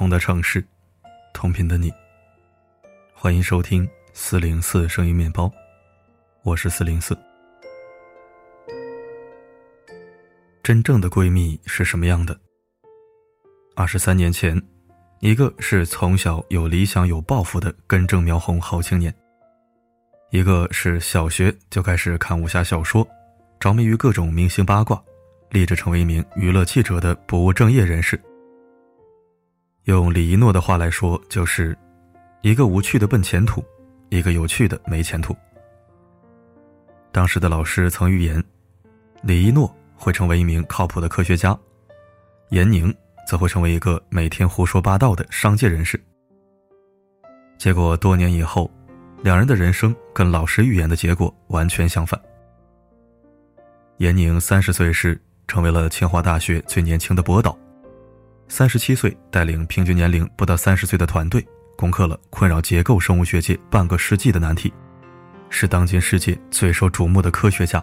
同的城市，同频的你。欢迎收听四零四声音面包，我是四零四。真正的闺蜜是什么样的？二十三年前，一个是从小有理想、有抱负的根正苗红好青年，一个是小学就开始看武侠小说，着迷于各种明星八卦，立志成为一名娱乐记者的不务正业人士。用李一诺的话来说，就是一个无趣的奔前途，一个有趣的没前途。当时的老师曾预言，李一诺会成为一名靠谱的科学家，严宁则会成为一个每天胡说八道的商界人士。结果多年以后，两人的人生跟老师预言的结果完全相反。严宁三十岁时成为了清华大学最年轻的博导。三十七岁，带领平均年龄不到三十岁的团队，攻克了困扰结构生物学界半个世纪的难题，是当今世界最受瞩目的科学家。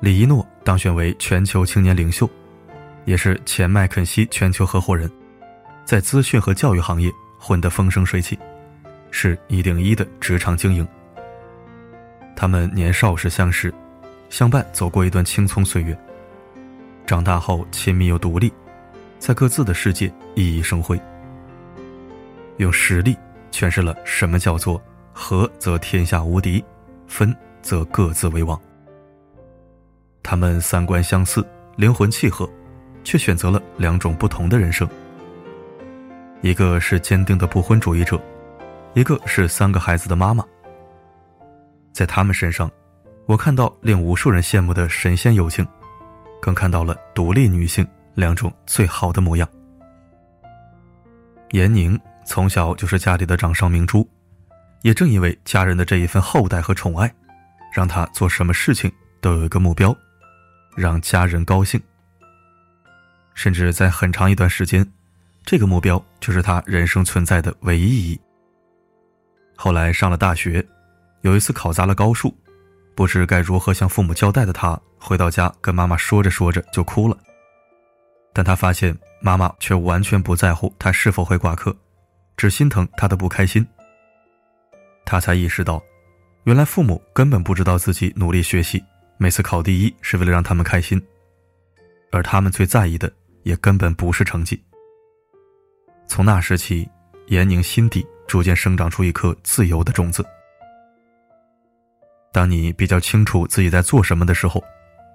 李一诺当选为全球青年领袖，也是前麦肯锡全球合伙人，在资讯和教育行业混得风生水起，是一顶一的职场精英。他们年少时相识，相伴走过一段青葱岁月，长大后亲密又独立。在各自的世界熠熠生辉，用实力诠释了什么叫做“合则天下无敌，分则各自为王”。他们三观相似，灵魂契合，却选择了两种不同的人生。一个是坚定的不婚主义者，一个是三个孩子的妈妈。在他们身上，我看到令无数人羡慕的神仙友情，更看到了独立女性。两种最好的模样。严宁从小就是家里的掌上明珠，也正因为家人的这一份厚待和宠爱，让他做什么事情都有一个目标，让家人高兴。甚至在很长一段时间，这个目标就是他人生存在的唯一意义。后来上了大学，有一次考砸了高数，不知该如何向父母交代的他，回到家跟妈妈说着说着就哭了。但他发现妈妈却完全不在乎他是否会挂科，只心疼他的不开心。他才意识到，原来父母根本不知道自己努力学习，每次考第一是为了让他们开心，而他们最在意的也根本不是成绩。从那时起，严宁心底逐渐生长出一颗自由的种子。当你比较清楚自己在做什么的时候，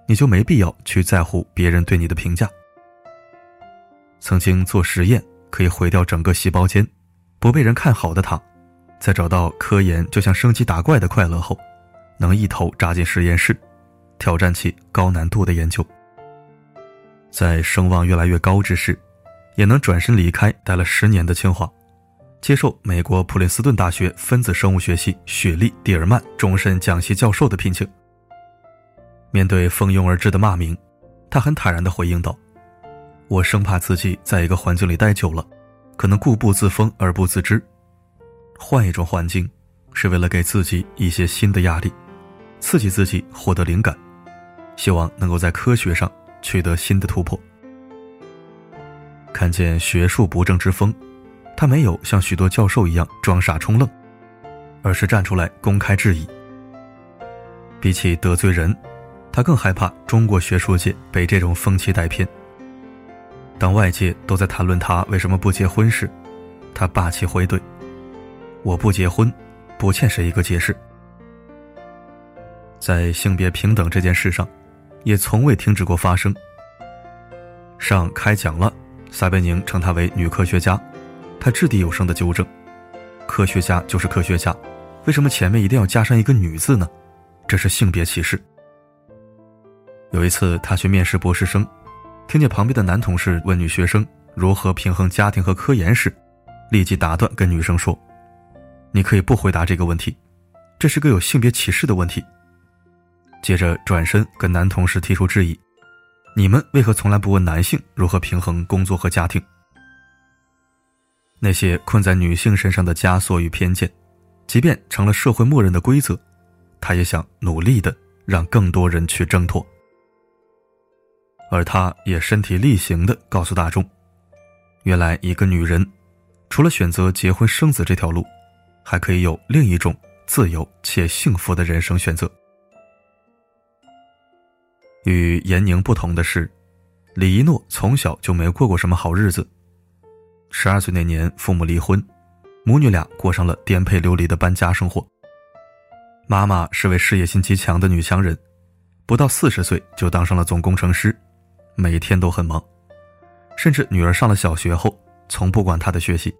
你就没必要去在乎别人对你的评价。曾经做实验可以毁掉整个细胞间，不被人看好的他，在找到科研就像升级打怪的快乐后，能一头扎进实验室，挑战起高难度的研究。在声望越来越高之时，也能转身离开待了十年的清华，接受美国普林斯顿大学分子生物学系雪莉·蒂尔曼终身讲席教授的聘请。面对蜂拥而至的骂名，他很坦然地回应道。我生怕自己在一个环境里待久了，可能固步自封而不自知。换一种环境，是为了给自己一些新的压力，刺激自己获得灵感，希望能够在科学上取得新的突破。看见学术不正之风，他没有像许多教授一样装傻充愣，而是站出来公开质疑。比起得罪人，他更害怕中国学术界被这种风气带偏。当外界都在谈论他为什么不结婚时，他霸气回怼：“我不结婚，不欠谁一个解释。”在性别平等这件事上，也从未停止过发生。上开讲了，撒贝宁称她为女科学家，她掷地有声的纠正：“科学家就是科学家，为什么前面一定要加上一个女字呢？这是性别歧视。”有一次，他去面试博士生。听见旁边的男同事问女学生如何平衡家庭和科研时，立即打断，跟女生说：“你可以不回答这个问题，这是个有性别歧视的问题。”接着转身跟男同事提出质疑：“你们为何从来不问男性如何平衡工作和家庭？”那些困在女性身上的枷锁与偏见，即便成了社会默认的规则，他也想努力的让更多人去挣脱。而他也身体力行地告诉大众：“原来一个女人，除了选择结婚生子这条路，还可以有另一种自由且幸福的人生选择。与严宁不同的是，李一诺从小就没过过什么好日子。十二岁那年，父母离婚，母女俩过上了颠沛流离的搬家生活。妈妈是位事业心极强的女强人，不到四十岁就当上了总工程师，每天都很忙。甚至女儿上了小学后，从不管她的学习。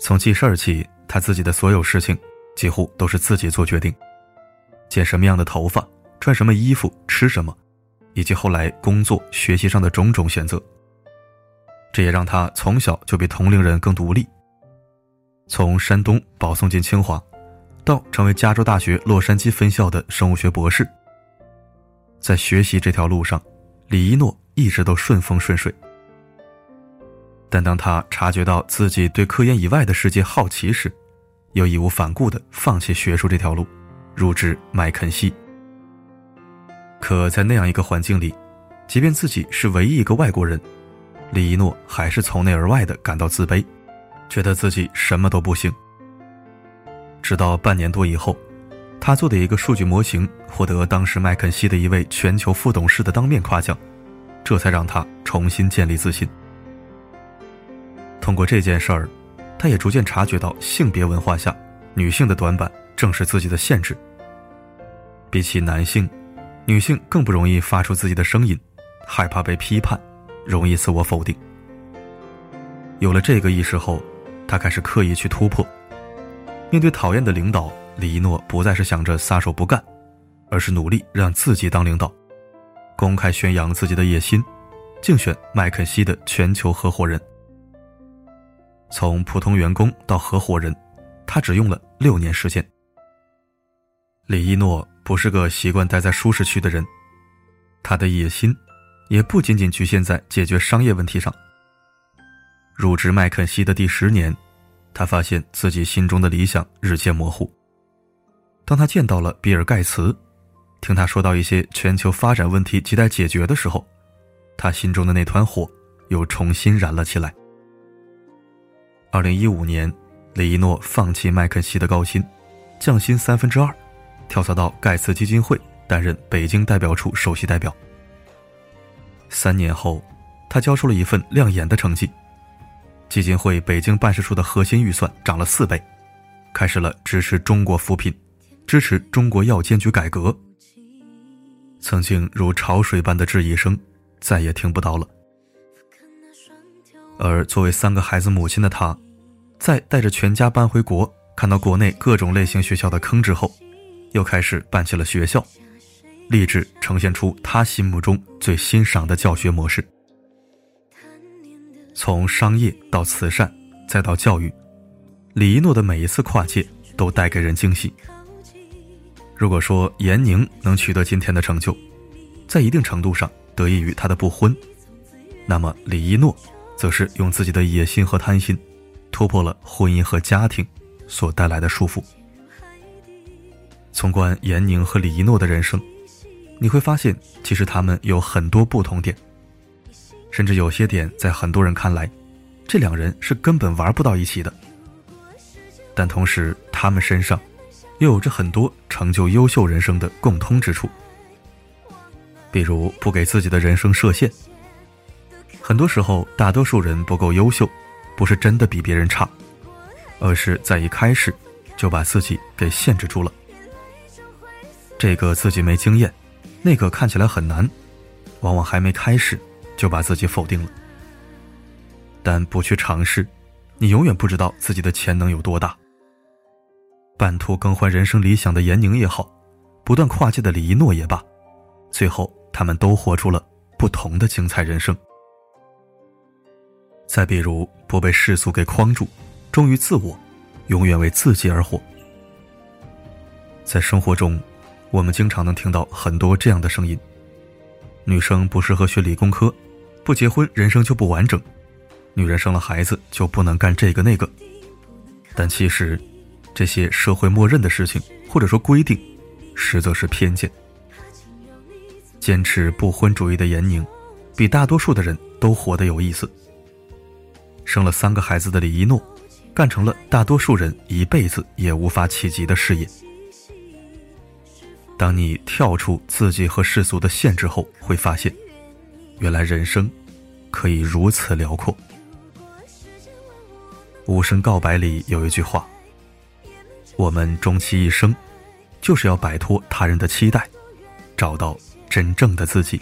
从记事儿起，她自己的所有事情几乎都是自己做决定，剪什么样的头发，穿什么衣服，吃什么，以及后来工作、学习上的种种选择。这也让她从小就比同龄人更独立。从山东保送进清华，到成为加州大学洛杉矶分校的生物学博士，在学习这条路上，李一诺。一直都顺风顺水，但当他察觉到自己对科研以外的世界好奇时，又义无反顾地放弃学术这条路，入职麦肯锡。可在那样一个环境里，即便自己是唯一一个外国人，李一诺还是从内而外的感到自卑，觉得自己什么都不行。直到半年多以后，他做的一个数据模型获得当时麦肯锡的一位全球副董事的当面夸奖。这才让他重新建立自信。通过这件事儿，他也逐渐察觉到性别文化下女性的短板正是自己的限制。比起男性，女性更不容易发出自己的声音，害怕被批判，容易自我否定。有了这个意识后，他开始刻意去突破。面对讨厌的领导，李一诺不再是想着撒手不干，而是努力让自己当领导。公开宣扬自己的野心，竞选麦肯锡的全球合伙人。从普通员工到合伙人，他只用了六年时间。李一诺不是个习惯待在舒适区的人，他的野心也不仅仅局限在解决商业问题上。入职麦肯锡的第十年，他发现自己心中的理想日渐模糊。当他见到了比尔盖茨。听他说到一些全球发展问题亟待解决的时候，他心中的那团火又重新燃了起来。二零一五年，李一诺放弃麦肯锡的高薪，降薪三分之二，跳槽到盖茨基金会担任北京代表处首席代表。三年后，他交出了一份亮眼的成绩，基金会北京办事处的核心预算涨了四倍，开始了支持中国扶贫、支持中国药监局改革。曾经如潮水般的质疑声，再也听不到了。而作为三个孩子母亲的她，在带着全家搬回国，看到国内各种类型学校的坑之后，又开始办起了学校，立志呈现出她心目中最欣赏的教学模式。从商业到慈善，再到教育，李一诺的每一次跨界都带给人惊喜。如果说严宁能取得今天的成就，在一定程度上得益于他的不婚，那么李一诺，则是用自己的野心和贪心，突破了婚姻和家庭所带来的束缚。纵观严宁和李一诺的人生，你会发现，其实他们有很多不同点，甚至有些点在很多人看来，这两人是根本玩不到一起的。但同时，他们身上。又有着很多成就优秀人生的共通之处，比如不给自己的人生设限。很多时候，大多数人不够优秀，不是真的比别人差，而是在一开始就把自己给限制住了。这个自己没经验，那个看起来很难，往往还没开始就把自己否定了。但不去尝试，你永远不知道自己的潜能有多大。半途更换人生理想的严宁也好，不断跨界的李一诺也罢，最后他们都活出了不同的精彩人生。再比如，不被世俗给框住，忠于自我，永远为自己而活。在生活中，我们经常能听到很多这样的声音：女生不适合学理工科，不结婚人生就不完整；女人生了孩子就不能干这个那个。但其实。这些社会默认的事情，或者说规定，实则是偏见。坚持不婚主义的严宁，比大多数的人都活得有意思，生了三个孩子的李一诺，干成了大多数人一辈子也无法企及的事业。当你跳出自己和世俗的限制后，会发现，原来人生可以如此辽阔。无声告白里有一句话：“我们终其一生，就是要摆脱他人的期待，找到真正的自己。”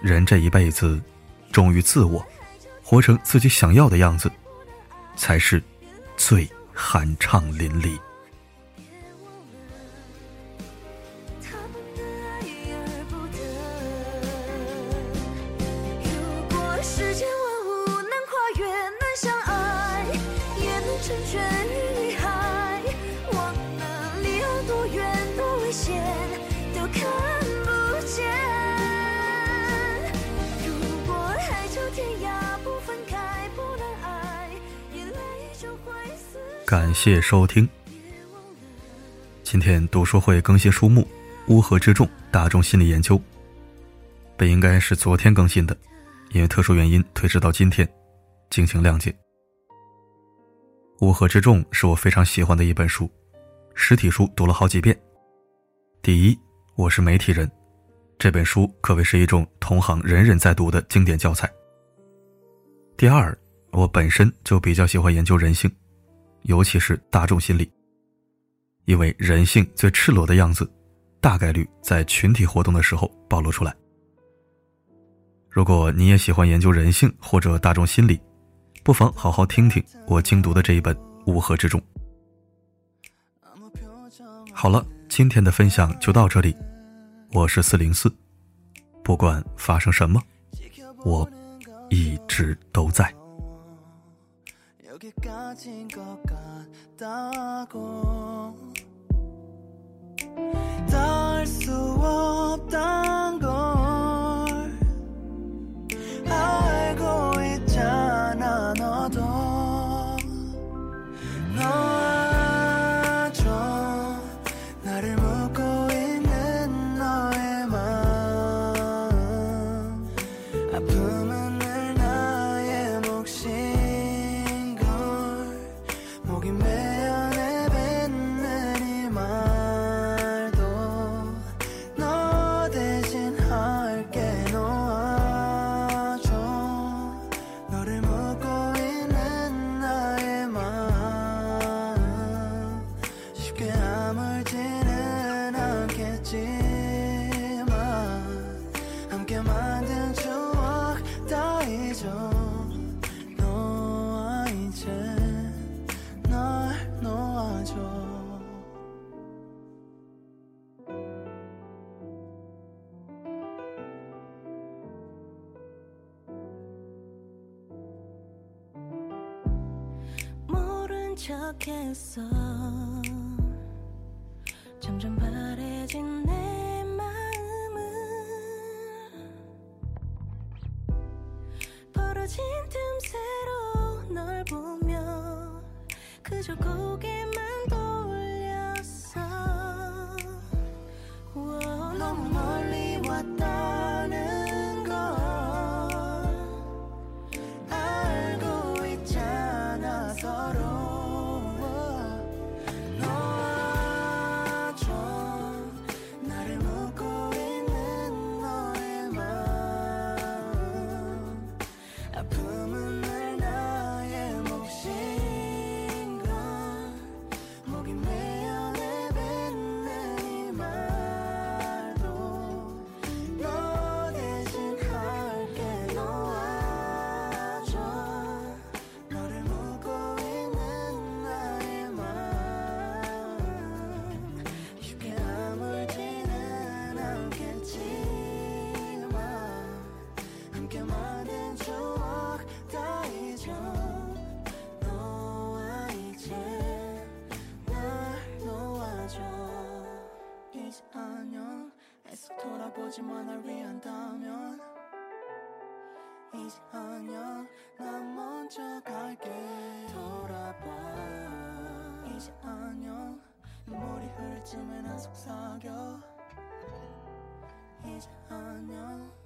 人这一辈子，忠于自我，活成自己想要的样子，才是最酣畅淋漓。感谢收听。今天读书会更新书目《乌合之众：大众心理研究》，本应该是昨天更新的，因为特殊原因推迟到今天，敬请谅解。《乌合之众》是我非常喜欢的一本书，实体书读了好几遍。第一，我是媒体人，这本书可谓是一种同行人人在读的经典教材。第二，我本身就比较喜欢研究人性。尤其是大众心理，因为人性最赤裸的样子，大概率在群体活动的时候暴露出来。如果你也喜欢研究人性或者大众心理，不妨好好听听我精读的这一本《乌合之众》。好了，今天的分享就到这里，我是四零四，不管发生什么，我一直都在。 여기까지인 것 같다고. 닿을 수 없단 척했어 보지만 날 위한다면 이제 아니야. 난 먼저 갈게. 돌아봐. 이제 아니야. 눈물이 흐를 쯤에 난 속삭여. 이제 아니야